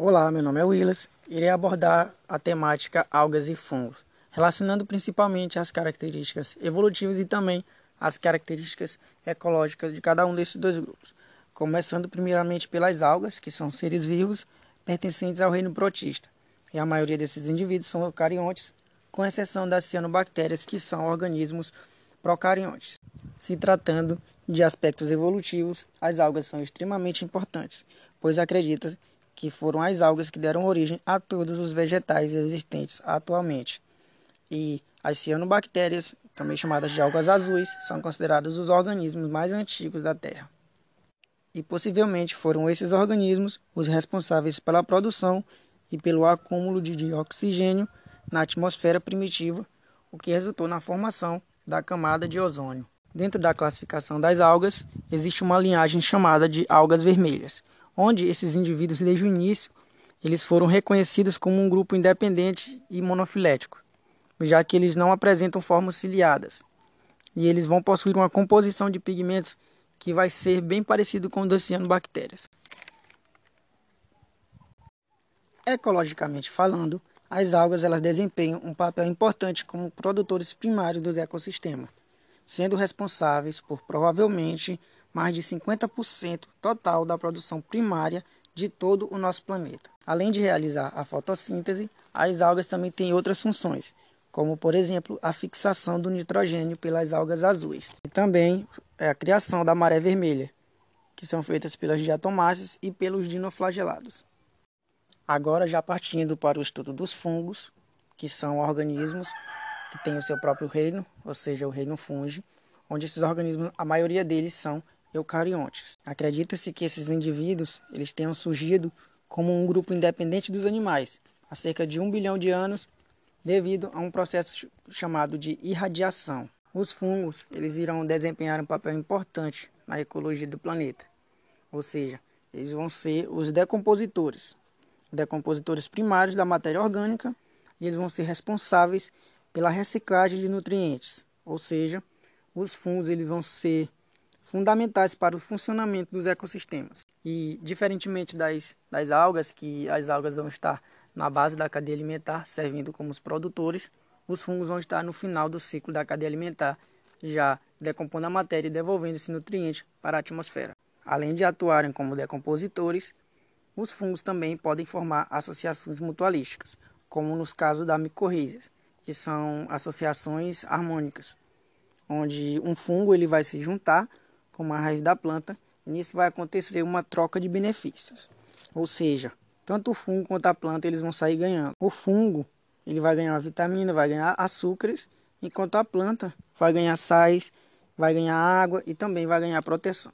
Olá, meu nome é Willis. Irei abordar a temática algas e fungos, relacionando principalmente as características evolutivas e também as características ecológicas de cada um desses dois grupos. Começando primeiramente pelas algas, que são seres vivos pertencentes ao reino protista, e a maioria desses indivíduos são eucariontes, com exceção das cianobactérias, que são organismos procariontes. Se tratando de aspectos evolutivos, as algas são extremamente importantes, pois acredita que foram as algas que deram origem a todos os vegetais existentes atualmente. E as cianobactérias, também chamadas de algas azuis, são considerados os organismos mais antigos da Terra. E possivelmente foram esses organismos os responsáveis pela produção e pelo acúmulo de oxigênio na atmosfera primitiva, o que resultou na formação da camada de ozônio. Dentro da classificação das algas, existe uma linhagem chamada de algas vermelhas, onde esses indivíduos desde o início eles foram reconhecidos como um grupo independente e monofilético, já que eles não apresentam formas ciliadas. E eles vão possuir uma composição de pigmentos que vai ser bem parecido com o das cianobactérias. Ecologicamente falando, as algas elas desempenham um papel importante como produtores primários do ecossistema, sendo responsáveis por provavelmente mais de 50% total da produção primária de todo o nosso planeta. Além de realizar a fotossíntese, as algas também têm outras funções, como por exemplo a fixação do nitrogênio pelas algas azuis, e também a criação da maré vermelha, que são feitas pelas diatomáceas e pelos dinoflagelados. Agora já partindo para o estudo dos fungos, que são organismos que têm o seu próprio reino, ou seja, o reino fungi, onde esses organismos, a maioria deles são eucariontes. Acredita-se que esses indivíduos eles tenham surgido como um grupo independente dos animais há cerca de um bilhão de anos devido a um processo chamado de irradiação. Os fungos eles irão desempenhar um papel importante na ecologia do planeta, ou seja, eles vão ser os decompositores, decompositores primários da matéria orgânica e eles vão ser responsáveis pela reciclagem de nutrientes, ou seja, os fungos eles vão ser fundamentais para o funcionamento dos ecossistemas. E, diferentemente das, das algas, que as algas vão estar na base da cadeia alimentar, servindo como os produtores, os fungos vão estar no final do ciclo da cadeia alimentar, já decompondo a matéria e devolvendo esse nutriente para a atmosfera. Além de atuarem como decompositores, os fungos também podem formar associações mutualísticas, como nos casos da micorrízia, que são associações harmônicas, onde um fungo ele vai se juntar como a raiz da planta, e nisso vai acontecer uma troca de benefícios. Ou seja, tanto o fungo quanto a planta eles vão sair ganhando. O fungo ele vai ganhar vitamina, vai ganhar açúcares, enquanto a planta vai ganhar sais, vai ganhar água e também vai ganhar proteção.